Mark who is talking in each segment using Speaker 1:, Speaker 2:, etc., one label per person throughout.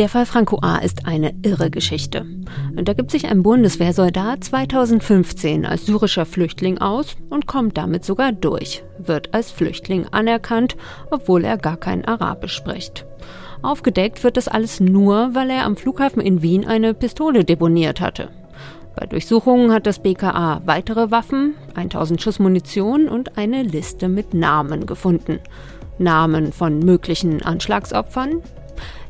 Speaker 1: Der Fall Franco A. ist eine irre Geschichte. Da gibt sich ein Bundeswehrsoldat 2015 als syrischer Flüchtling aus und kommt damit sogar durch, wird als Flüchtling anerkannt, obwohl er gar kein Arabisch spricht. Aufgedeckt wird das alles nur, weil er am Flughafen in Wien eine Pistole deponiert hatte. Bei Durchsuchungen hat das BKA weitere Waffen, 1000 Schuss Munition und eine Liste mit Namen gefunden. Namen von möglichen Anschlagsopfern,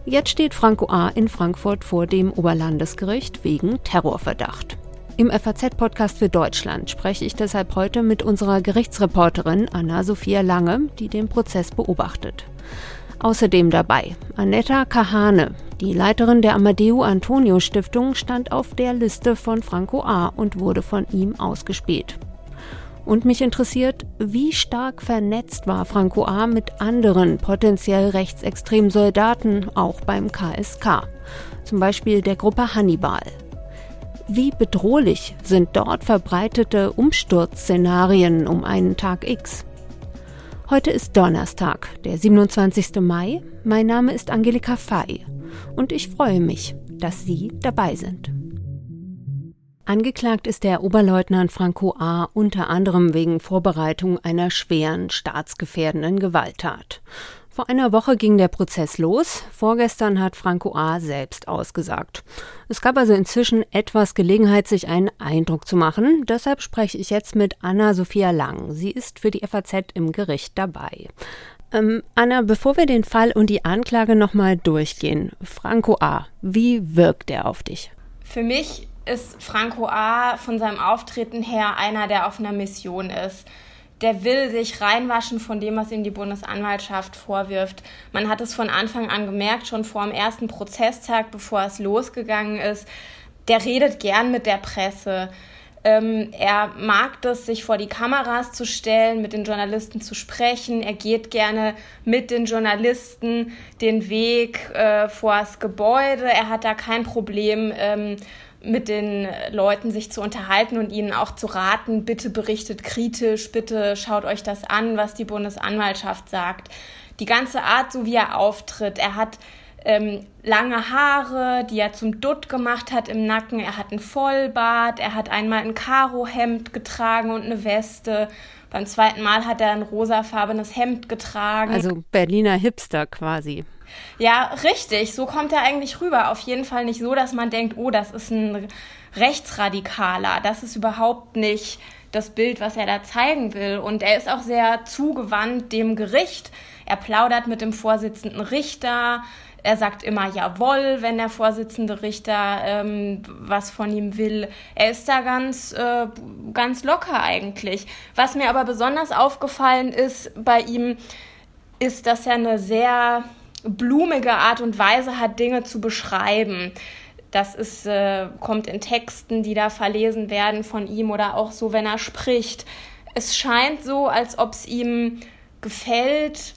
Speaker 1: Jetzt steht Franco A. in Frankfurt vor dem Oberlandesgericht wegen Terrorverdacht. Im FAZ-Podcast für Deutschland spreche ich deshalb heute mit unserer Gerichtsreporterin Anna-Sophia Lange, die den Prozess beobachtet. Außerdem dabei Annetta Kahane, die Leiterin der Amadeo Antonio Stiftung, stand auf der Liste von Franco A. und wurde von ihm ausgespäht. Und mich interessiert, wie stark vernetzt war Franco A. mit anderen potenziell rechtsextremen Soldaten, auch beim KSK, zum Beispiel der Gruppe Hannibal. Wie bedrohlich sind dort verbreitete Umsturzszenarien um einen Tag X? Heute ist Donnerstag, der 27. Mai. Mein Name ist Angelika Fay und ich freue mich, dass Sie dabei sind. Angeklagt ist der Oberleutnant Franco A. unter anderem wegen Vorbereitung einer schweren staatsgefährdenden Gewalttat. Vor einer Woche ging der Prozess los. Vorgestern hat Franco A. selbst ausgesagt. Es gab also inzwischen etwas Gelegenheit, sich einen Eindruck zu machen. Deshalb spreche ich jetzt mit Anna-Sophia Lang. Sie ist für die FAZ im Gericht dabei. Ähm, Anna, bevor wir den Fall und die Anklage nochmal durchgehen, Franco A., wie wirkt er auf dich?
Speaker 2: Für mich ist Franco A. von seinem Auftreten her einer, der auf einer Mission ist. Der will sich reinwaschen von dem, was ihm die Bundesanwaltschaft vorwirft. Man hat es von Anfang an gemerkt, schon vor dem ersten Prozesstag, bevor es losgegangen ist. Der redet gern mit der Presse. Ähm, er mag das, sich vor die Kameras zu stellen, mit den Journalisten zu sprechen. Er geht gerne mit den Journalisten den Weg äh, vors Gebäude. Er hat da kein Problem. Ähm, mit den Leuten sich zu unterhalten und ihnen auch zu raten, bitte berichtet kritisch, bitte schaut euch das an, was die Bundesanwaltschaft sagt. Die ganze Art, so wie er auftritt, er hat ähm, lange Haare, die er zum Dutt gemacht hat im Nacken, er hat ein Vollbart, er hat einmal ein Karohemd getragen und eine Weste. Beim zweiten Mal hat er ein rosafarbenes Hemd getragen.
Speaker 1: Also Berliner Hipster quasi.
Speaker 2: Ja, richtig. So kommt er eigentlich rüber. Auf jeden Fall nicht so, dass man denkt, oh, das ist ein Rechtsradikaler. Das ist überhaupt nicht das Bild, was er da zeigen will. Und er ist auch sehr zugewandt dem Gericht. Er plaudert mit dem Vorsitzenden Richter. Er sagt immer Jawohl, wenn der Vorsitzende Richter ähm, was von ihm will. Er ist da ganz, äh, ganz locker eigentlich. Was mir aber besonders aufgefallen ist bei ihm, ist, dass er eine sehr blumige Art und Weise hat, Dinge zu beschreiben. Das ist, äh, kommt in Texten, die da verlesen werden von ihm oder auch so, wenn er spricht. Es scheint so, als ob es ihm gefällt,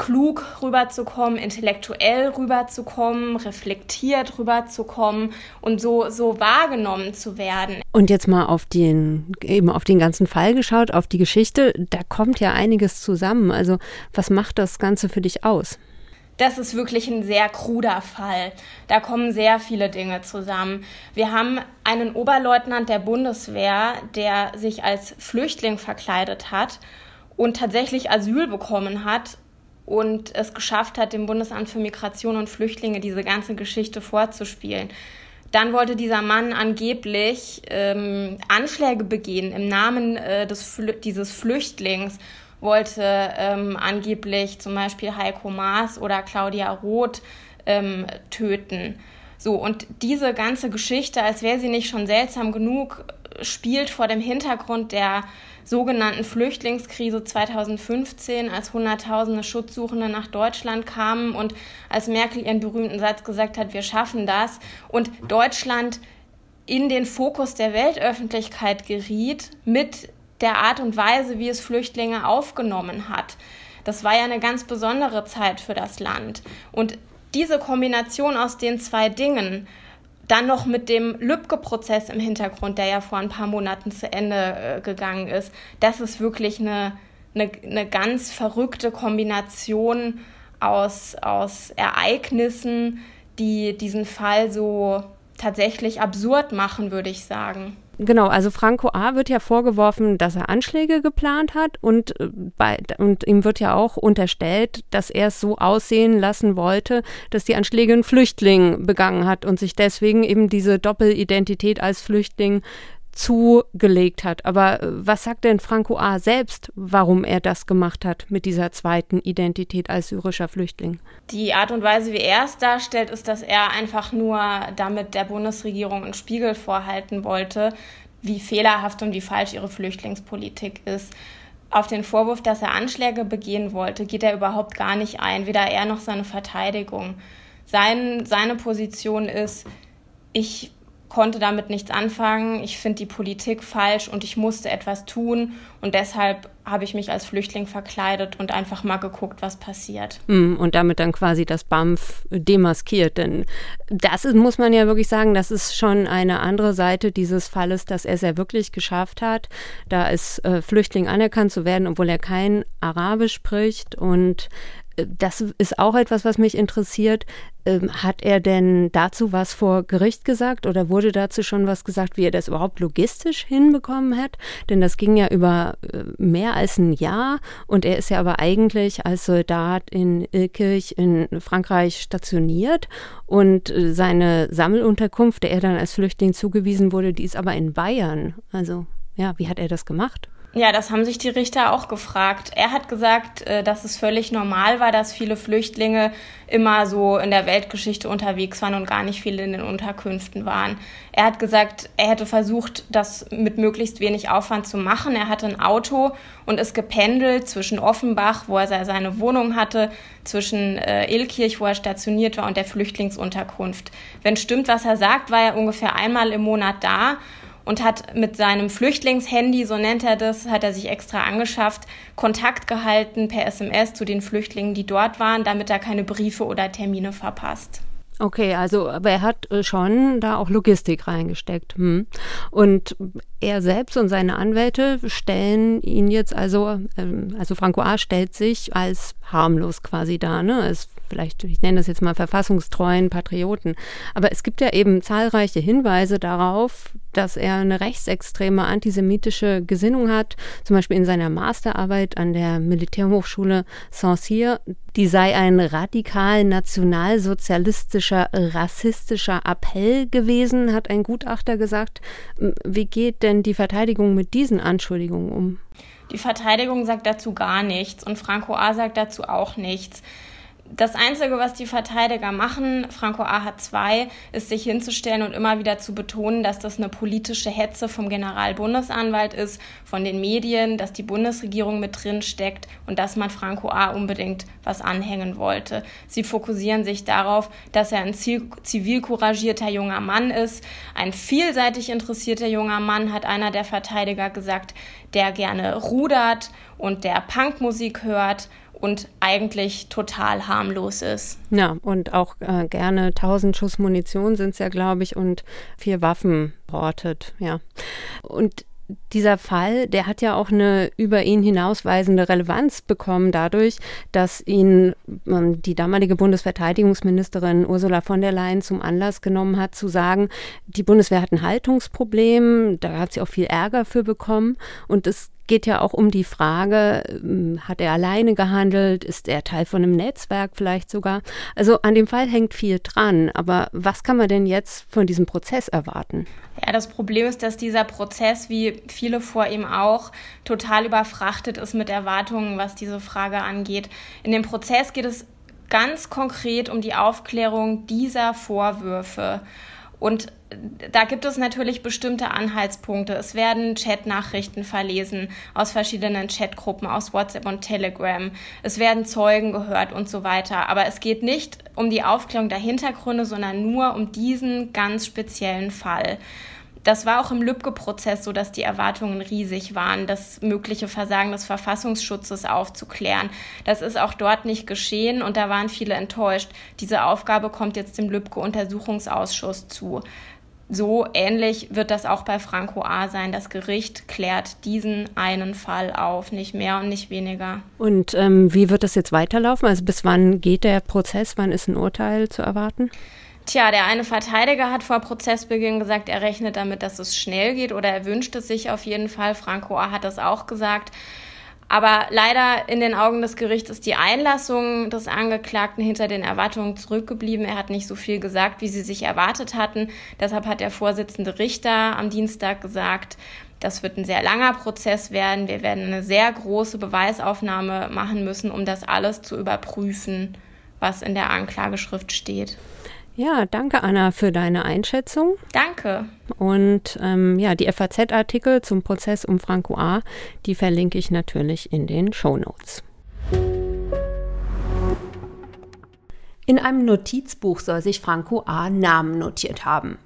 Speaker 2: klug rüberzukommen, intellektuell rüberzukommen, reflektiert rüberzukommen und so, so wahrgenommen zu werden.
Speaker 1: Und jetzt mal auf den, eben auf den ganzen Fall geschaut, auf die Geschichte, da kommt ja einiges zusammen. Also was macht das Ganze für dich aus?
Speaker 2: Das ist wirklich ein sehr kruder Fall. Da kommen sehr viele Dinge zusammen. Wir haben einen Oberleutnant der Bundeswehr, der sich als Flüchtling verkleidet hat und tatsächlich Asyl bekommen hat und es geschafft hat, dem Bundesamt für Migration und Flüchtlinge diese ganze Geschichte vorzuspielen. Dann wollte dieser Mann angeblich ähm, Anschläge begehen im Namen äh, des, dieses Flüchtlings wollte ähm, angeblich zum Beispiel Heiko Maas oder Claudia Roth ähm, töten. So, und diese ganze Geschichte, als wäre sie nicht schon seltsam genug, spielt vor dem Hintergrund der sogenannten Flüchtlingskrise 2015, als Hunderttausende Schutzsuchende nach Deutschland kamen und als Merkel ihren berühmten Satz gesagt hat, wir schaffen das und Deutschland in den Fokus der Weltöffentlichkeit geriet mit der Art und Weise, wie es Flüchtlinge aufgenommen hat. Das war ja eine ganz besondere Zeit für das Land. Und diese Kombination aus den zwei Dingen, dann noch mit dem Lübcke-Prozess im Hintergrund, der ja vor ein paar Monaten zu Ende äh, gegangen ist, das ist wirklich eine eine, eine ganz verrückte Kombination aus, aus Ereignissen, die diesen Fall so tatsächlich absurd machen, würde ich sagen.
Speaker 1: Genau, also Franco A. wird ja vorgeworfen, dass er Anschläge geplant hat und, äh, bei, und ihm wird ja auch unterstellt, dass er es so aussehen lassen wollte, dass die Anschläge ein Flüchtling begangen hat und sich deswegen eben diese Doppelidentität als Flüchtling zugelegt hat. Aber äh, was sagt denn Franco A. selbst, warum er das gemacht hat mit dieser zweiten Identität als syrischer Flüchtling?
Speaker 2: Die Art und Weise, wie er es darstellt, ist, dass er einfach nur damit der Bundesregierung einen Spiegel vorhalten wollte, wie fehlerhaft und wie falsch ihre Flüchtlingspolitik ist. Auf den Vorwurf, dass er Anschläge begehen wollte, geht er überhaupt gar nicht ein, weder er noch seine Verteidigung. Sein, seine Position ist, ich konnte damit nichts anfangen. Ich finde die Politik falsch und ich musste etwas tun. Und deshalb habe ich mich als Flüchtling verkleidet und einfach mal geguckt, was passiert.
Speaker 1: Hm, und damit dann quasi das BAMF demaskiert. Denn das ist, muss man ja wirklich sagen, das ist schon eine andere Seite dieses Falles, dass er es ja wirklich geschafft hat, da als äh, Flüchtling anerkannt zu werden, obwohl er kein Arabisch spricht und das ist auch etwas, was mich interessiert. Ähm, hat er denn dazu was vor Gericht gesagt oder wurde dazu schon was gesagt, wie er das überhaupt logistisch hinbekommen hat? Denn das ging ja über äh, mehr als ein Jahr und er ist ja aber eigentlich als Soldat in Ilkirch in Frankreich stationiert und äh, seine Sammelunterkunft, der er dann als Flüchtling zugewiesen wurde, die ist aber in Bayern. Also ja, wie hat er das gemacht?
Speaker 2: Ja, das haben sich die Richter auch gefragt. Er hat gesagt, äh, dass es völlig normal war, dass viele Flüchtlinge immer so in der Weltgeschichte unterwegs waren und gar nicht viele in den Unterkünften waren. Er hat gesagt, er hätte versucht, das mit möglichst wenig Aufwand zu machen. Er hatte ein Auto und ist gependelt zwischen Offenbach, wo er seine Wohnung hatte, zwischen äh, Ilkirch, wo er stationiert war, und der Flüchtlingsunterkunft. Wenn stimmt, was er sagt, war er ungefähr einmal im Monat da und hat mit seinem Flüchtlingshandy, so nennt er das, hat er sich extra angeschafft, Kontakt gehalten per SMS zu den Flüchtlingen, die dort waren, damit er keine Briefe oder Termine verpasst.
Speaker 1: Okay, also aber er hat äh, schon da auch Logistik reingesteckt. Hm. Und er selbst und seine Anwälte stellen ihn jetzt also, ähm, also Franco A. stellt sich als harmlos quasi da, ne? Ist vielleicht, ich nenne das jetzt mal verfassungstreuen Patrioten. Aber es gibt ja eben zahlreiche Hinweise darauf, dass er eine rechtsextreme antisemitische Gesinnung hat, zum Beispiel in seiner Masterarbeit an der Militärhochschule Saint-Cyr. Die sei ein radikal nationalsozialistischer, rassistischer Appell gewesen, hat ein Gutachter gesagt. Wie geht denn die Verteidigung mit diesen Anschuldigungen um?
Speaker 2: Die Verteidigung sagt dazu gar nichts und Franco A. sagt dazu auch nichts das Einzige, was die Verteidiger machen, Franco A. hat zwei, ist sich hinzustellen und immer wieder zu betonen, dass das eine politische Hetze vom Generalbundesanwalt ist, von den Medien, dass die Bundesregierung mit drin steckt und dass man Franco A. unbedingt was anhängen wollte. Sie fokussieren sich darauf, dass er ein zivil couragierter junger Mann ist, ein vielseitig interessierter junger Mann, hat einer der Verteidiger gesagt, der gerne rudert und der Punkmusik hört und eigentlich total harmlos ist.
Speaker 1: Ja, und auch äh, gerne 1000 Schuss Munition sind es ja, glaube ich, und vier Waffen hortet, ja. Und dieser Fall, der hat ja auch eine über ihn hinausweisende Relevanz bekommen dadurch, dass ihn ähm, die damalige Bundesverteidigungsministerin Ursula von der Leyen zum Anlass genommen hat, zu sagen, die Bundeswehr hat ein Haltungsproblem, da hat sie auch viel Ärger für bekommen und es geht ja auch um die Frage, ähm, hat er alleine gehandelt? Ist er Teil von einem Netzwerk vielleicht sogar? Also an dem Fall hängt viel dran. Aber was kann man denn jetzt von diesem Prozess erwarten?
Speaker 2: Ja, das Problem ist, dass dieser Prozess, wie viele vor ihm auch, total überfrachtet ist mit Erwartungen, was diese Frage angeht. In dem Prozess geht es ganz konkret um die Aufklärung dieser Vorwürfe. Und da gibt es natürlich bestimmte Anhaltspunkte. Es werden Chatnachrichten verlesen aus verschiedenen Chatgruppen, aus WhatsApp und Telegram. Es werden Zeugen gehört und so weiter. Aber es geht nicht um die Aufklärung der Hintergründe, sondern nur um diesen ganz speziellen Fall. Das war auch im Lübcke-Prozess so, dass die Erwartungen riesig waren, das mögliche Versagen des Verfassungsschutzes aufzuklären. Das ist auch dort nicht geschehen und da waren viele enttäuscht. Diese Aufgabe kommt jetzt dem Lübcke-Untersuchungsausschuss zu. so ähnlich wird das auch bei Franco A. sein. Das Gericht klärt diesen einen Fall auf, nicht mehr und nicht weniger.
Speaker 1: Und ähm, wie wird das jetzt weiterlaufen? Also bis wann geht der Prozess? Wann ist ein Urteil zu erwarten?
Speaker 2: Tja, der eine Verteidiger hat vor Prozessbeginn gesagt, er rechnet damit, dass es schnell geht oder er wünscht es sich auf jeden Fall. Franco A. hat das auch gesagt. Aber leider in den Augen des Gerichts ist die Einlassung des Angeklagten hinter den Erwartungen zurückgeblieben. Er hat nicht so viel gesagt, wie sie sich erwartet hatten. Deshalb hat der Vorsitzende Richter am Dienstag gesagt, das wird ein sehr langer Prozess werden. Wir werden eine sehr große Beweisaufnahme machen müssen, um das alles zu überprüfen, was in der Anklageschrift steht.
Speaker 1: Ja, danke Anna für deine Einschätzung.
Speaker 2: Danke.
Speaker 1: Und ähm, ja, die FAZ-Artikel zum Prozess um Franco A., die verlinke ich natürlich in den Show Notes. In einem Notizbuch soll sich Franco A. Namen notiert haben.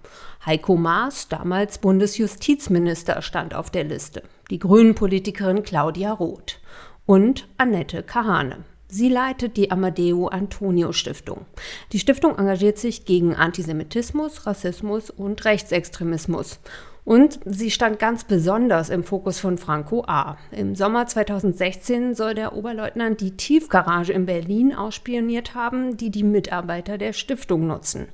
Speaker 1: Heiko Maas, damals Bundesjustizminister, stand auf der Liste. Die Grünen-Politikerin Claudia Roth und Annette Kahane. Sie leitet die Amadeo Antonio Stiftung. Die Stiftung engagiert sich gegen Antisemitismus, Rassismus und Rechtsextremismus. Und sie stand ganz besonders im Fokus von Franco A. Im Sommer 2016 soll der Oberleutnant die Tiefgarage in Berlin ausspioniert haben, die die Mitarbeiter der Stiftung nutzen.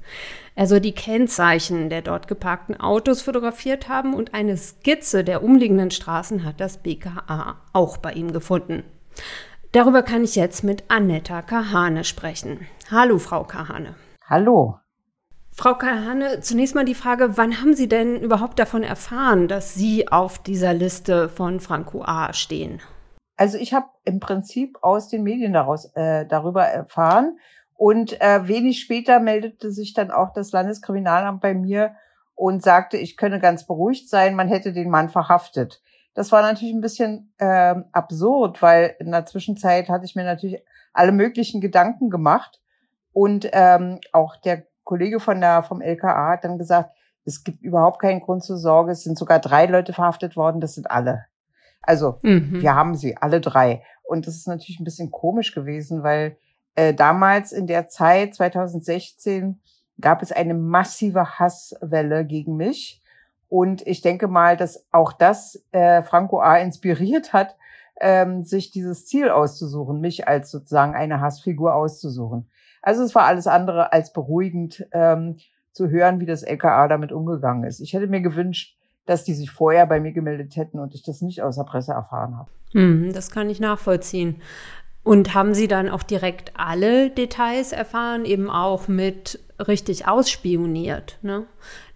Speaker 1: Er soll die Kennzeichen der dort geparkten Autos fotografiert haben und eine Skizze der umliegenden Straßen hat das BKA auch bei ihm gefunden. Darüber kann ich jetzt mit Annetta Kahane sprechen. Hallo, Frau Kahane.
Speaker 3: Hallo.
Speaker 1: Frau Kahane, zunächst mal die Frage, wann haben Sie denn überhaupt davon erfahren, dass Sie auf dieser Liste von Franco A. stehen?
Speaker 3: Also ich habe im Prinzip aus den Medien daraus, äh, darüber erfahren und äh, wenig später meldete sich dann auch das Landeskriminalamt bei mir und sagte, ich könne ganz beruhigt sein, man hätte den Mann verhaftet. Das war natürlich ein bisschen äh, absurd, weil in der Zwischenzeit hatte ich mir natürlich alle möglichen Gedanken gemacht. Und ähm, auch der Kollege von der, vom LKA hat dann gesagt, es gibt überhaupt keinen Grund zur Sorge. Es sind sogar drei Leute verhaftet worden. Das sind alle. Also mhm. wir haben sie, alle drei. Und das ist natürlich ein bisschen komisch gewesen, weil äh, damals in der Zeit, 2016, gab es eine massive Hasswelle gegen mich. Und ich denke mal, dass auch das äh, Franco A. inspiriert hat, ähm, sich dieses Ziel auszusuchen, mich als sozusagen eine Hassfigur auszusuchen. Also es war alles andere als beruhigend ähm, zu hören, wie das LKA damit umgegangen ist. Ich hätte mir gewünscht, dass die sich vorher bei mir gemeldet hätten und ich das nicht aus der Presse erfahren habe.
Speaker 1: Hm, das kann ich nachvollziehen. Und haben Sie dann auch direkt alle Details erfahren, eben auch mit richtig ausspioniert? Ne?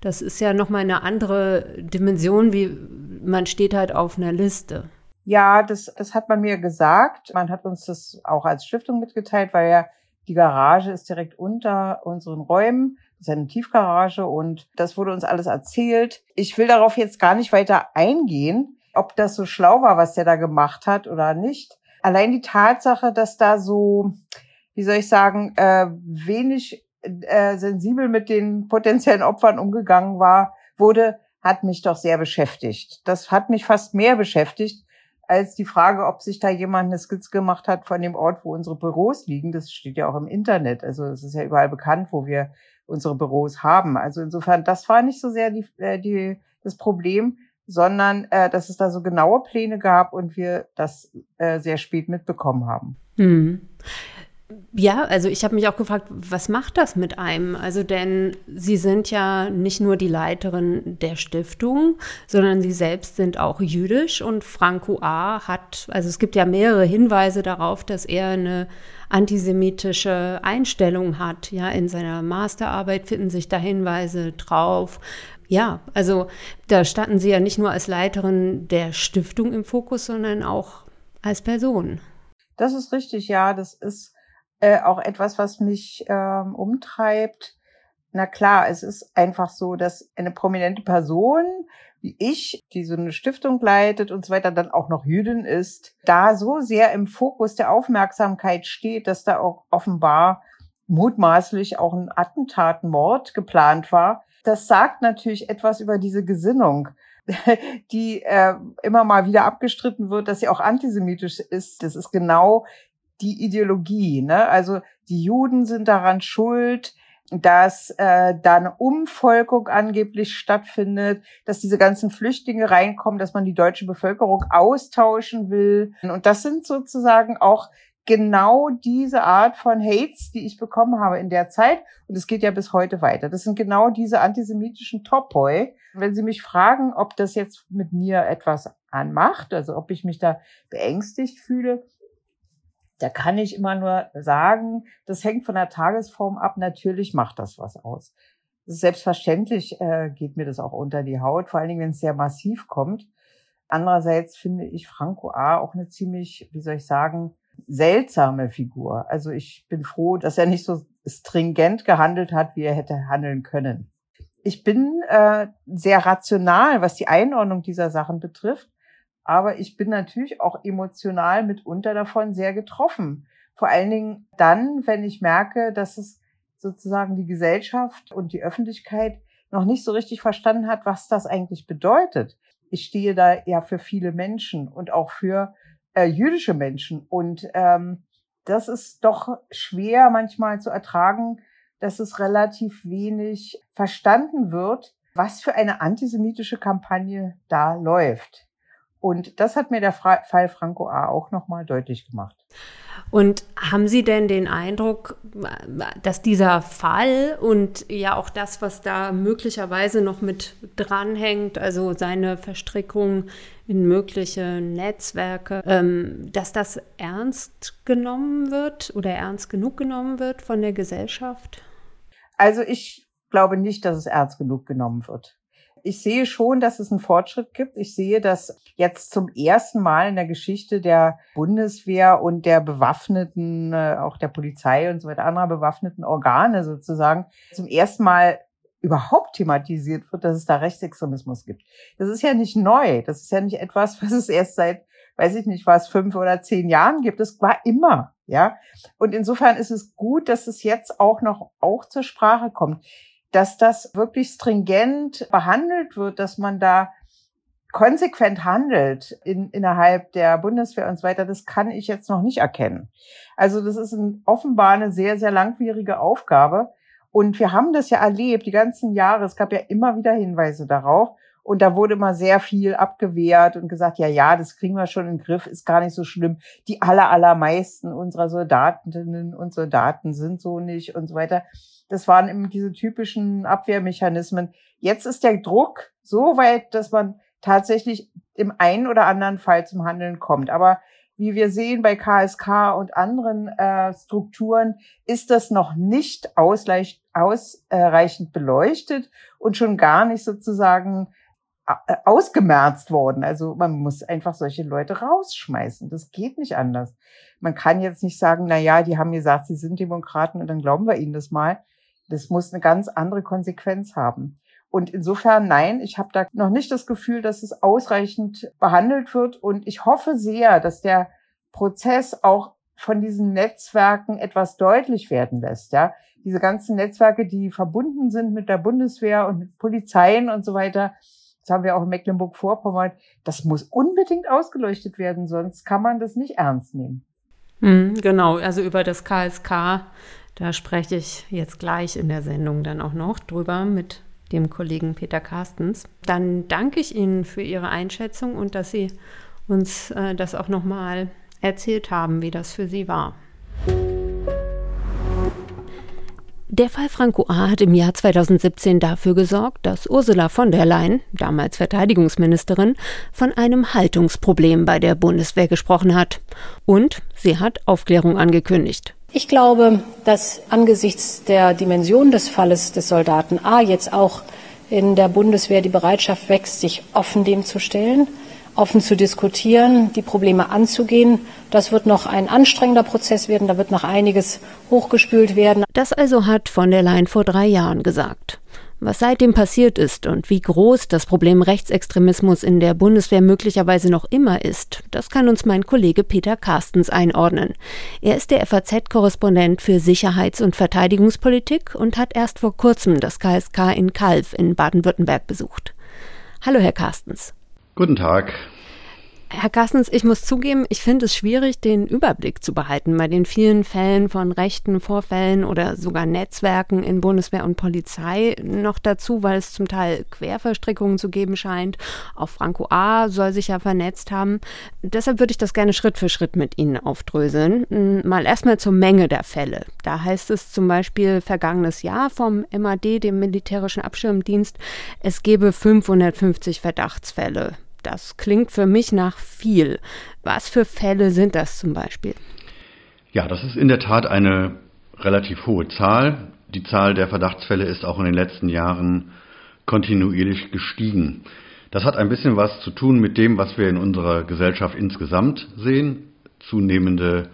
Speaker 1: Das ist ja nochmal eine andere Dimension, wie man steht halt auf einer Liste.
Speaker 3: Ja, das, das hat man mir gesagt. Man hat uns das auch als Stiftung mitgeteilt, weil ja die Garage ist direkt unter unseren Räumen. Das ist eine Tiefgarage und das wurde uns alles erzählt. Ich will darauf jetzt gar nicht weiter eingehen, ob das so schlau war, was der da gemacht hat oder nicht. Allein die Tatsache, dass da so, wie soll ich sagen, äh, wenig äh, sensibel mit den potenziellen Opfern umgegangen war, wurde, hat mich doch sehr beschäftigt. Das hat mich fast mehr beschäftigt als die Frage, ob sich da jemand eine Skizze gemacht hat von dem Ort, wo unsere Büros liegen. Das steht ja auch im Internet. Also es ist ja überall bekannt, wo wir unsere Büros haben. Also insofern, das war nicht so sehr die, äh, die, das Problem, sondern äh, dass es da so genaue Pläne gab und wir das äh, sehr spät mitbekommen haben.
Speaker 1: Hm. Ja, also ich habe mich auch gefragt, was macht das mit einem? Also denn Sie sind ja nicht nur die Leiterin der Stiftung, sondern Sie selbst sind auch jüdisch und Franco A. hat, also es gibt ja mehrere Hinweise darauf, dass er eine antisemitische Einstellung hat. Ja, in seiner Masterarbeit finden sich da Hinweise drauf. Ja, also da standen Sie ja nicht nur als Leiterin der Stiftung im Fokus, sondern auch als Person.
Speaker 3: Das ist richtig, ja. Das ist äh, auch etwas, was mich ähm, umtreibt. Na klar, es ist einfach so, dass eine prominente Person wie ich, die so eine Stiftung leitet und so weiter, dann auch noch Jüdin ist, da so sehr im Fokus der Aufmerksamkeit steht, dass da auch offenbar mutmaßlich auch ein Attentat, ein Mord geplant war. Das sagt natürlich etwas über diese Gesinnung, die äh, immer mal wieder abgestritten wird, dass sie auch antisemitisch ist. Das ist genau die Ideologie. Ne? Also die Juden sind daran schuld, dass äh, da eine Umvolkung angeblich stattfindet, dass diese ganzen Flüchtlinge reinkommen, dass man die deutsche Bevölkerung austauschen will. Und das sind sozusagen auch genau diese Art von Hates, die ich bekommen habe in der Zeit. Und es geht ja bis heute weiter. Das sind genau diese antisemitischen Topoi. Wenn Sie mich fragen, ob das jetzt mit mir etwas anmacht, also ob ich mich da beängstigt fühle, da kann ich immer nur sagen, das hängt von der Tagesform ab. Natürlich macht das was aus. Selbstverständlich äh, geht mir das auch unter die Haut, vor allen Dingen, wenn es sehr massiv kommt. Andererseits finde ich Franco A. auch eine ziemlich, wie soll ich sagen, seltsame Figur. Also ich bin froh, dass er nicht so stringent gehandelt hat, wie er hätte handeln können. Ich bin äh, sehr rational, was die Einordnung dieser Sachen betrifft, aber ich bin natürlich auch emotional mitunter davon sehr getroffen. Vor allen Dingen dann, wenn ich merke, dass es sozusagen die Gesellschaft und die Öffentlichkeit noch nicht so richtig verstanden hat, was das eigentlich bedeutet. Ich stehe da ja für viele Menschen und auch für äh, jüdische Menschen. Und ähm, das ist doch schwer manchmal zu ertragen, dass es relativ wenig verstanden wird, was für eine antisemitische Kampagne da läuft. Und das hat mir der Fall Franco A. auch nochmal deutlich gemacht.
Speaker 1: Und haben Sie denn den Eindruck, dass dieser Fall und ja auch das, was da möglicherweise noch mit dranhängt, also seine Verstrickung in mögliche Netzwerke, ähm, dass das ernst genommen wird oder ernst genug genommen wird von der Gesellschaft?
Speaker 3: Also ich glaube nicht, dass es ernst genug genommen wird ich sehe schon, dass es einen Fortschritt gibt. Ich sehe, dass jetzt zum ersten Mal in der Geschichte der Bundeswehr und der bewaffneten, äh, auch der Polizei und so weiter, anderer bewaffneten Organe sozusagen, zum ersten Mal überhaupt thematisiert wird, dass es da Rechtsextremismus gibt. Das ist ja nicht neu. Das ist ja nicht etwas, was es erst seit, weiß ich nicht, was fünf oder zehn Jahren gibt. Das war immer, ja. Und insofern ist es gut, dass es jetzt auch noch auch zur Sprache kommt dass das wirklich stringent behandelt wird, dass man da konsequent handelt in, innerhalb der Bundeswehr und so weiter, das kann ich jetzt noch nicht erkennen. Also das ist ein, offenbar eine sehr, sehr langwierige Aufgabe. Und wir haben das ja erlebt, die ganzen Jahre. Es gab ja immer wieder Hinweise darauf. Und da wurde immer sehr viel abgewehrt und gesagt, ja, ja, das kriegen wir schon den Griff, ist gar nicht so schlimm. Die aller, allermeisten unserer Soldatinnen und Soldaten sind so nicht und so weiter. Das waren eben diese typischen Abwehrmechanismen. Jetzt ist der Druck so weit, dass man tatsächlich im einen oder anderen Fall zum Handeln kommt. Aber wie wir sehen bei KSK und anderen äh, Strukturen, ist das noch nicht ausreichend, beleuchtet und schon gar nicht sozusagen äh, ausgemerzt worden. Also man muss einfach solche Leute rausschmeißen. Das geht nicht anders. Man kann jetzt nicht sagen, na ja, die haben gesagt, sie sind Demokraten und dann glauben wir ihnen das mal. Das muss eine ganz andere Konsequenz haben. Und insofern, nein, ich habe da noch nicht das Gefühl, dass es ausreichend behandelt wird. Und ich hoffe sehr, dass der Prozess auch von diesen Netzwerken etwas deutlich werden lässt. Ja, diese ganzen Netzwerke, die verbunden sind mit der Bundeswehr und mit Polizeien und so weiter. Das haben wir auch in Mecklenburg-Vorpommern. Das muss unbedingt ausgeleuchtet werden, sonst kann man das nicht ernst nehmen.
Speaker 1: Hm, genau, also über das KSK da spreche ich jetzt gleich in der Sendung dann auch noch drüber mit dem Kollegen Peter Carstens. Dann danke ich Ihnen für Ihre Einschätzung und dass Sie uns äh, das auch nochmal erzählt haben, wie das für Sie war. Der Fall Franco A. hat im Jahr 2017 dafür gesorgt, dass Ursula von der Leyen, damals Verteidigungsministerin, von einem Haltungsproblem bei der Bundeswehr gesprochen hat. Und sie hat Aufklärung angekündigt.
Speaker 4: Ich glaube, dass angesichts der Dimension des Falles des Soldaten A jetzt auch in der Bundeswehr die Bereitschaft wächst, sich offen dem zu stellen, offen zu diskutieren, die Probleme anzugehen. Das wird noch ein anstrengender Prozess werden, da wird noch einiges hochgespült werden.
Speaker 1: Das also hat von der Leyen vor drei Jahren gesagt. Was seitdem passiert ist und wie groß das Problem Rechtsextremismus in der Bundeswehr möglicherweise noch immer ist, das kann uns mein Kollege Peter Carstens einordnen. Er ist der FAZ-Korrespondent für Sicherheits- und Verteidigungspolitik und hat erst vor kurzem das KSK in Kalf in Baden-Württemberg besucht. Hallo, Herr Carstens.
Speaker 5: Guten Tag.
Speaker 1: Herr Carstens, ich muss zugeben, ich finde es schwierig, den Überblick zu behalten bei den vielen Fällen von rechten Vorfällen oder sogar Netzwerken in Bundeswehr und Polizei. Noch dazu, weil es zum Teil Querverstrickungen zu geben scheint. Auch Franco A. soll sich ja vernetzt haben. Deshalb würde ich das gerne Schritt für Schritt mit Ihnen aufdröseln. Hm, mal erstmal zur Menge der Fälle. Da heißt es zum Beispiel vergangenes Jahr vom MAD, dem Militärischen Abschirmdienst, es gebe 550 Verdachtsfälle. Das klingt für mich nach viel. Was für Fälle sind das zum Beispiel?
Speaker 5: Ja, das ist in der Tat eine relativ hohe Zahl. Die Zahl der Verdachtsfälle ist auch in den letzten Jahren kontinuierlich gestiegen. Das hat ein bisschen was zu tun mit dem, was wir in unserer Gesellschaft insgesamt sehen. Zunehmende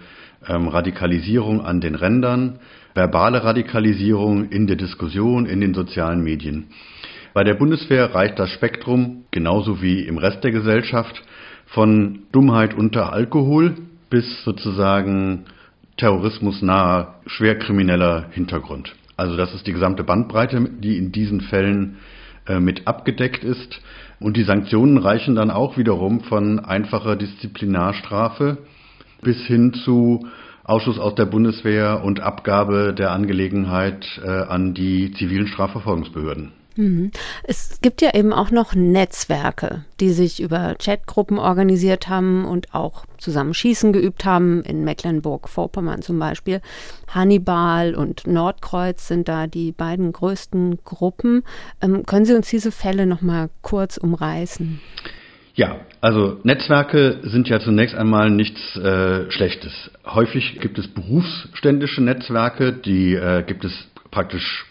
Speaker 5: ähm, Radikalisierung an den Rändern, verbale Radikalisierung in der Diskussion, in den sozialen Medien. Bei der Bundeswehr reicht das Spektrum, genauso wie im Rest der Gesellschaft, von Dummheit unter Alkohol bis sozusagen terrorismusnaher, schwerkrimineller Hintergrund. Also das ist die gesamte Bandbreite, die in diesen Fällen äh, mit abgedeckt ist. Und die Sanktionen reichen dann auch wiederum von einfacher Disziplinarstrafe bis hin zu Ausschuss aus der Bundeswehr und Abgabe der Angelegenheit äh, an die zivilen Strafverfolgungsbehörden.
Speaker 1: Mhm. Es gibt ja eben auch noch Netzwerke, die sich über Chatgruppen organisiert haben und auch zusammen Schießen geübt haben, in Mecklenburg-Vorpommern zum Beispiel. Hannibal und Nordkreuz sind da die beiden größten Gruppen. Ähm, können Sie uns diese Fälle noch mal kurz umreißen?
Speaker 5: Ja, also Netzwerke sind ja zunächst einmal nichts äh, Schlechtes. Häufig gibt es berufsständische Netzwerke, die äh, gibt es praktisch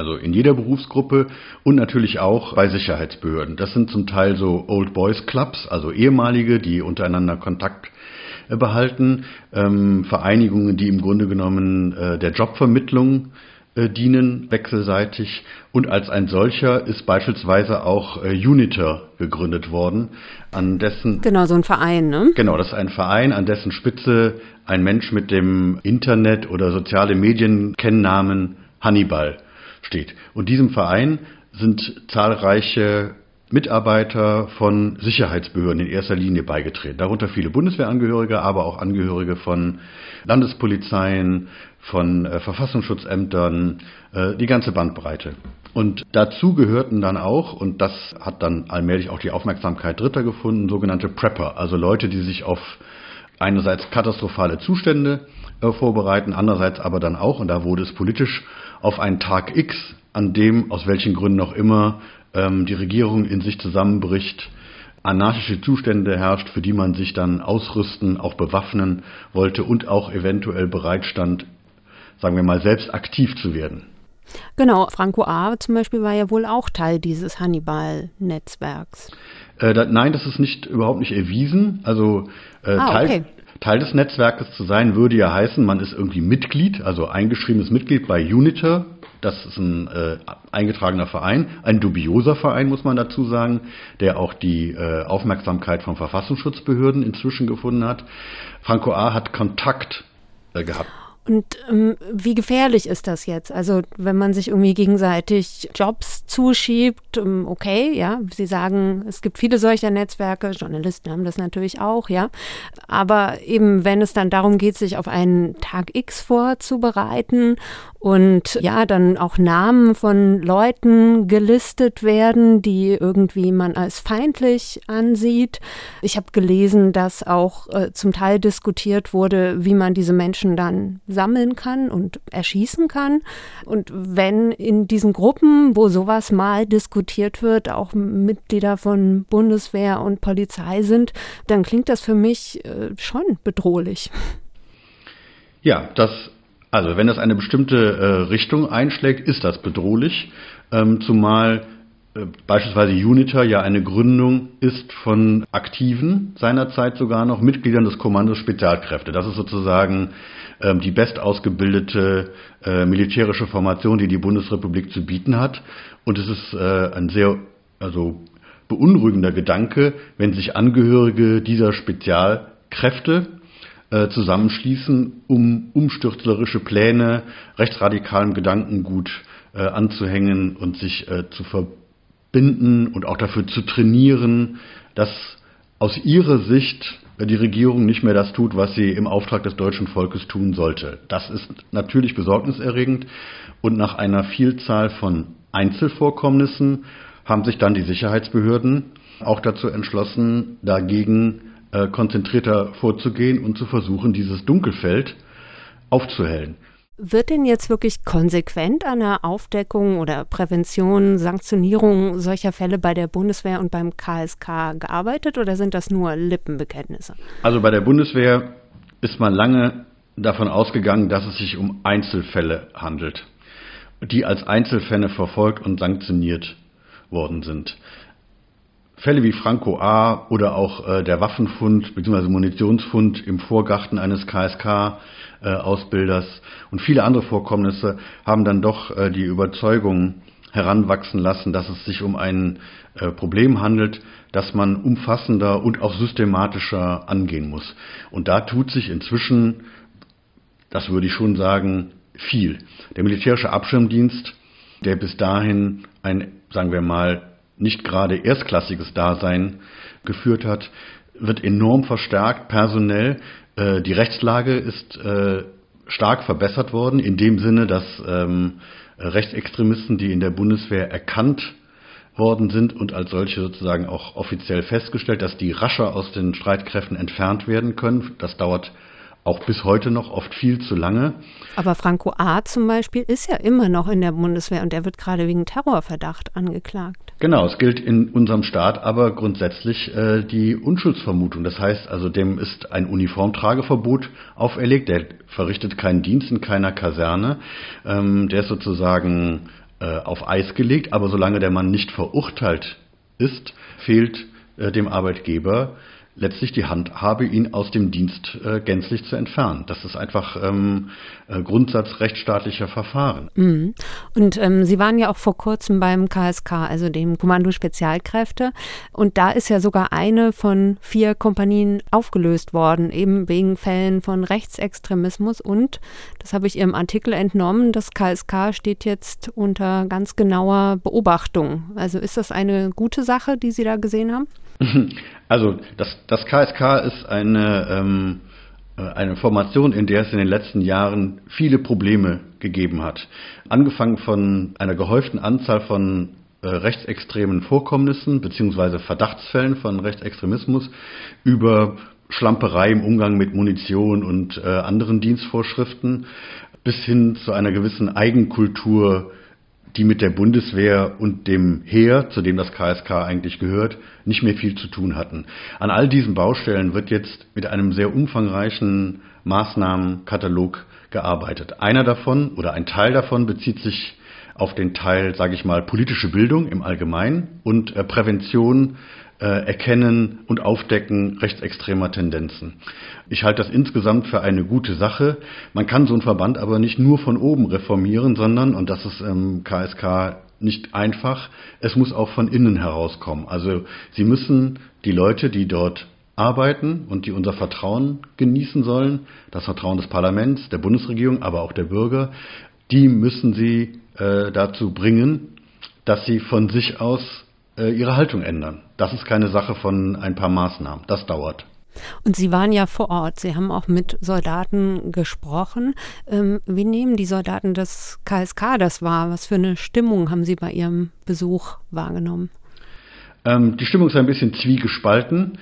Speaker 5: also in jeder Berufsgruppe und natürlich auch bei Sicherheitsbehörden. Das sind zum Teil so Old Boys Clubs, also ehemalige, die untereinander Kontakt äh, behalten, ähm, Vereinigungen, die im Grunde genommen äh, der Jobvermittlung äh, dienen, wechselseitig. Und als ein solcher ist beispielsweise auch äh, Uniter gegründet worden, an dessen
Speaker 1: genau so ein Verein, ne?
Speaker 5: Genau, das ist ein Verein, an dessen Spitze ein Mensch mit dem Internet oder soziale Medien Kennnamen Hannibal steht. Und diesem Verein sind zahlreiche Mitarbeiter von Sicherheitsbehörden in erster Linie beigetreten. Darunter viele Bundeswehrangehörige, aber auch Angehörige von Landespolizeien, von äh, Verfassungsschutzämtern, äh, die ganze Bandbreite. Und dazu gehörten dann auch, und das hat dann allmählich auch die Aufmerksamkeit Dritter gefunden, sogenannte Prepper, also Leute, die sich auf einerseits katastrophale Zustände äh, vorbereiten, andererseits aber dann auch, und da wurde es politisch, auf einen Tag X, an dem, aus welchen Gründen auch immer, ähm, die Regierung in sich zusammenbricht, anarchische Zustände herrscht, für die man sich dann ausrüsten, auch bewaffnen wollte und auch eventuell bereit stand, sagen wir mal, selbst aktiv zu werden.
Speaker 1: Genau, Franco A. zum Beispiel war ja wohl auch Teil dieses Hannibal-Netzwerks.
Speaker 5: Äh, da, nein, das ist nicht überhaupt nicht erwiesen. Also äh, ah, okay. Teil des Netzwerkes zu sein, würde ja heißen, man ist irgendwie Mitglied, also eingeschriebenes Mitglied bei Uniter. Das ist ein äh, eingetragener Verein, ein dubioser Verein, muss man dazu sagen, der auch die äh, Aufmerksamkeit von Verfassungsschutzbehörden inzwischen gefunden hat. Franco A. hat Kontakt äh, gehabt
Speaker 1: und ähm, wie gefährlich ist das jetzt? Also wenn man sich irgendwie gegenseitig Jobs zuschiebt, ähm, okay, ja, Sie sagen, es gibt viele solcher Netzwerke, Journalisten haben das natürlich auch, ja. Aber eben, wenn es dann darum geht, sich auf einen Tag X vorzubereiten und ja, dann auch Namen von Leuten gelistet werden, die irgendwie man als feindlich ansieht. Ich habe gelesen, dass auch äh, zum Teil diskutiert wurde, wie man diese Menschen dann sammeln kann und erschießen kann. Und wenn in diesen Gruppen, wo sowas mal diskutiert wird, auch Mitglieder von Bundeswehr und Polizei sind, dann klingt das für mich äh, schon bedrohlich.
Speaker 5: Ja, das also wenn das eine bestimmte äh, Richtung einschlägt, ist das bedrohlich, ähm, zumal beispielsweise Uniter ja eine Gründung ist von Aktiven, seinerzeit sogar noch Mitgliedern des Kommandos Spezialkräfte. Das ist sozusagen ähm, die bestausgebildete äh, militärische Formation, die die Bundesrepublik zu bieten hat. Und es ist äh, ein sehr also beunruhigender Gedanke, wenn sich Angehörige dieser Spezialkräfte äh, zusammenschließen, um umstürzlerische Pläne rechtsradikalem Gedankengut äh, anzuhängen und sich äh, zu verbinden und auch dafür zu trainieren, das aus ihrer Sicht die Regierung nicht mehr das tut, was sie im Auftrag des deutschen Volkes tun sollte. Das ist natürlich besorgniserregend und nach einer Vielzahl von Einzelvorkommnissen haben sich dann die Sicherheitsbehörden auch dazu entschlossen, dagegen äh, konzentrierter vorzugehen und zu versuchen, dieses Dunkelfeld aufzuhellen.
Speaker 1: Wird denn jetzt wirklich konsequent an der Aufdeckung oder Prävention, Sanktionierung solcher Fälle bei der Bundeswehr und beim KSK gearbeitet oder sind das nur Lippenbekenntnisse?
Speaker 5: Also bei der Bundeswehr ist man lange davon ausgegangen, dass es sich um Einzelfälle handelt, die als Einzelfälle verfolgt und sanktioniert worden sind. Fälle wie Franco A. oder auch äh, der Waffenfund bzw. Munitionsfund im Vorgarten eines KSK-Ausbilders äh, und viele andere Vorkommnisse haben dann doch äh, die Überzeugung heranwachsen lassen, dass es sich um ein äh, Problem handelt, das man umfassender und auch systematischer angehen muss. Und da tut sich inzwischen, das würde ich schon sagen, viel. Der militärische Abschirmdienst, der bis dahin ein, sagen wir mal, nicht gerade erstklassiges Dasein geführt hat, wird enorm verstärkt personell. Äh, die Rechtslage ist äh, stark verbessert worden, in dem Sinne, dass ähm, Rechtsextremisten, die in der Bundeswehr erkannt worden sind und als solche sozusagen auch offiziell festgestellt, dass die rascher aus den Streitkräften entfernt werden können. Das dauert auch bis heute noch oft viel zu lange.
Speaker 1: Aber Franco A. zum Beispiel ist ja immer noch in der Bundeswehr und er wird gerade wegen Terrorverdacht angeklagt.
Speaker 5: Genau, es gilt in unserem Staat aber grundsätzlich äh, die Unschuldsvermutung. Das heißt also, dem ist ein Uniformtrageverbot auferlegt. Der verrichtet keinen Dienst in keiner Kaserne. Ähm, der ist sozusagen äh, auf Eis gelegt. Aber solange der Mann nicht verurteilt ist, fehlt äh, dem Arbeitgeber letztlich die Handhabe, ihn aus dem Dienst äh, gänzlich zu entfernen. Das ist einfach ähm, äh, Grundsatz rechtsstaatlicher Verfahren.
Speaker 1: Mhm. Und ähm, Sie waren ja auch vor kurzem beim KSK, also dem Kommando Spezialkräfte. Und da ist ja sogar eine von vier Kompanien aufgelöst worden, eben wegen Fällen von Rechtsextremismus. Und, das habe ich Ihrem Artikel entnommen, das KSK steht jetzt unter ganz genauer Beobachtung. Also ist das eine gute Sache, die Sie da gesehen haben?
Speaker 5: Also das, das KSK ist eine, ähm, äh, eine Formation, in der es in den letzten Jahren viele Probleme gegeben hat. Angefangen von einer gehäuften Anzahl von äh, rechtsextremen Vorkommnissen beziehungsweise Verdachtsfällen von Rechtsextremismus über Schlamperei im Umgang mit Munition und äh, anderen Dienstvorschriften bis hin zu einer gewissen Eigenkultur die mit der Bundeswehr und dem Heer, zu dem das KSK eigentlich gehört, nicht mehr viel zu tun hatten. An all diesen Baustellen wird jetzt mit einem sehr umfangreichen Maßnahmenkatalog gearbeitet. Einer davon oder ein Teil davon bezieht sich auf den Teil, sage ich mal, politische Bildung im Allgemeinen und äh, Prävention Erkennen und Aufdecken rechtsextremer Tendenzen. Ich halte das insgesamt für eine gute Sache. Man kann so einen Verband aber nicht nur von oben reformieren, sondern, und das ist im KSK nicht einfach, es muss auch von innen herauskommen. Also Sie müssen die Leute, die dort arbeiten und die unser Vertrauen genießen sollen, das Vertrauen des Parlaments, der Bundesregierung, aber auch der Bürger, die müssen Sie äh, dazu bringen, dass sie von sich aus äh, ihre Haltung ändern. Das ist keine Sache von ein paar Maßnahmen. Das dauert.
Speaker 1: Und Sie waren ja vor Ort. Sie haben auch mit Soldaten gesprochen. Ähm, wie nehmen die Soldaten das KSK das wahr? Was für eine Stimmung haben Sie bei Ihrem Besuch wahrgenommen?
Speaker 5: Ähm, die Stimmung ist ein bisschen zwiegespalten.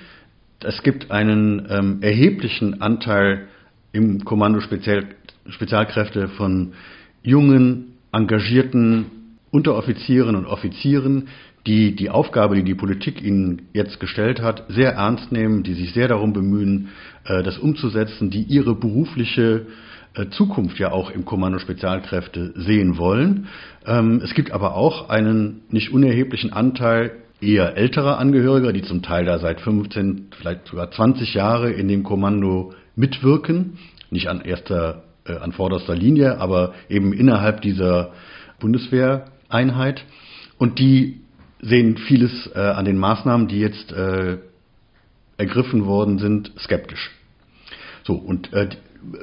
Speaker 5: Es gibt einen ähm, erheblichen Anteil im Kommando Spezial Spezialkräfte von jungen, engagierten Unteroffizieren und Offizieren, die die Aufgabe, die die Politik ihnen jetzt gestellt hat, sehr ernst nehmen, die sich sehr darum bemühen, äh, das umzusetzen, die ihre berufliche äh, Zukunft ja auch im Kommando Spezialkräfte sehen wollen. Ähm, es gibt aber auch einen nicht unerheblichen Anteil eher älterer Angehöriger, die zum Teil da seit 15, vielleicht sogar 20 Jahre in dem Kommando mitwirken, nicht an erster, äh, an vorderster Linie, aber eben innerhalb dieser Bundeswehreinheit. Und die sehen vieles äh, an den Maßnahmen, die jetzt äh, ergriffen worden sind, skeptisch. So, und äh,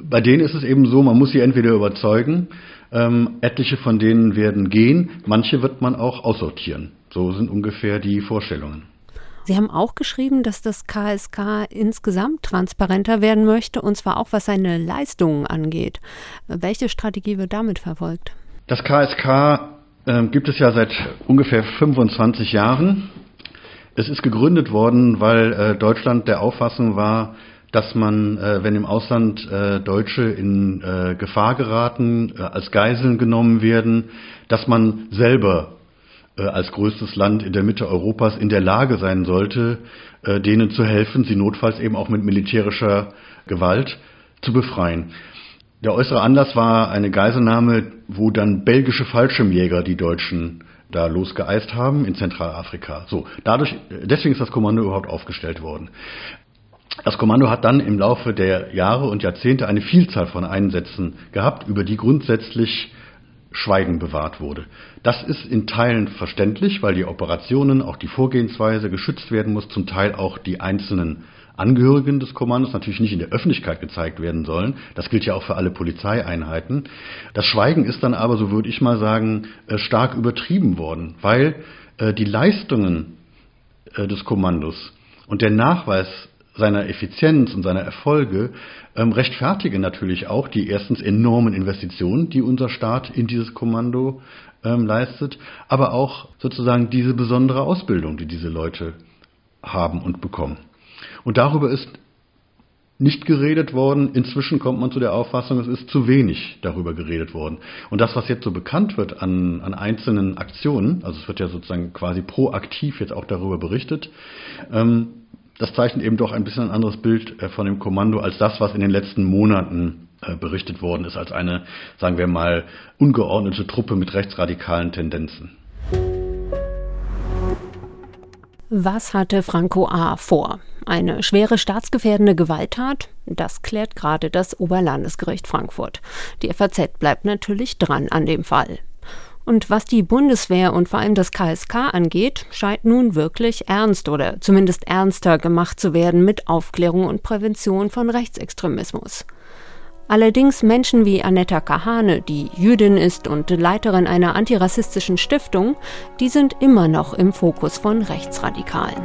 Speaker 5: bei denen ist es eben so, man muss sie entweder überzeugen, ähm, etliche von denen werden gehen, manche wird man auch aussortieren. So sind ungefähr die Vorstellungen.
Speaker 1: Sie haben auch geschrieben, dass das KSK insgesamt transparenter werden möchte, und zwar auch was seine Leistungen angeht. Welche Strategie wird damit verfolgt?
Speaker 5: Das KSK äh, gibt es ja seit ungefähr 25 Jahren. Es ist gegründet worden, weil äh, Deutschland der Auffassung war, dass man, äh, wenn im Ausland äh, Deutsche in äh, Gefahr geraten, äh, als Geiseln genommen werden, dass man selber äh, als größtes Land in der Mitte Europas in der Lage sein sollte, äh, denen zu helfen, sie notfalls eben auch mit militärischer Gewalt zu befreien. Der äußere Anlass war eine Geiselnahme, wo dann belgische Fallschirmjäger die Deutschen da losgeeist haben in Zentralafrika. So, dadurch, deswegen ist das Kommando überhaupt aufgestellt worden. Das Kommando hat dann im Laufe der Jahre und Jahrzehnte eine Vielzahl von Einsätzen gehabt, über die grundsätzlich Schweigen bewahrt wurde. Das ist in Teilen verständlich, weil die Operationen, auch die Vorgehensweise geschützt werden muss, zum Teil auch die einzelnen Angehörigen des Kommandos natürlich nicht in der Öffentlichkeit gezeigt werden sollen. Das gilt ja auch für alle Polizeieinheiten. Das Schweigen ist dann aber, so würde ich mal sagen, äh, stark übertrieben worden, weil äh, die Leistungen äh, des Kommandos und der Nachweis seiner Effizienz und seiner Erfolge ähm, rechtfertigen natürlich auch die erstens enormen Investitionen, die unser Staat in dieses Kommando ähm, leistet, aber auch sozusagen diese besondere Ausbildung, die diese Leute haben und bekommen. Und darüber ist nicht geredet worden. Inzwischen kommt man zu der Auffassung, es ist zu wenig darüber geredet worden. Und das, was jetzt so bekannt wird an, an einzelnen Aktionen, also es wird ja sozusagen quasi proaktiv jetzt auch darüber berichtet, ähm, das zeichnet eben doch ein bisschen ein anderes Bild äh, von dem Kommando als das, was in den letzten Monaten äh, berichtet worden ist, als eine, sagen wir mal, ungeordnete Truppe mit rechtsradikalen Tendenzen.
Speaker 1: Was hatte Franco A. vor? Eine schwere staatsgefährdende Gewalttat? Das klärt gerade das Oberlandesgericht Frankfurt. Die FAZ bleibt natürlich dran an dem Fall. Und was die Bundeswehr und vor allem das KSK angeht, scheint nun wirklich ernst oder zumindest ernster gemacht zu werden mit Aufklärung und Prävention von Rechtsextremismus. Allerdings Menschen wie Anetta Kahane, die Jüdin ist und Leiterin einer antirassistischen Stiftung, die sind immer noch im Fokus von Rechtsradikalen.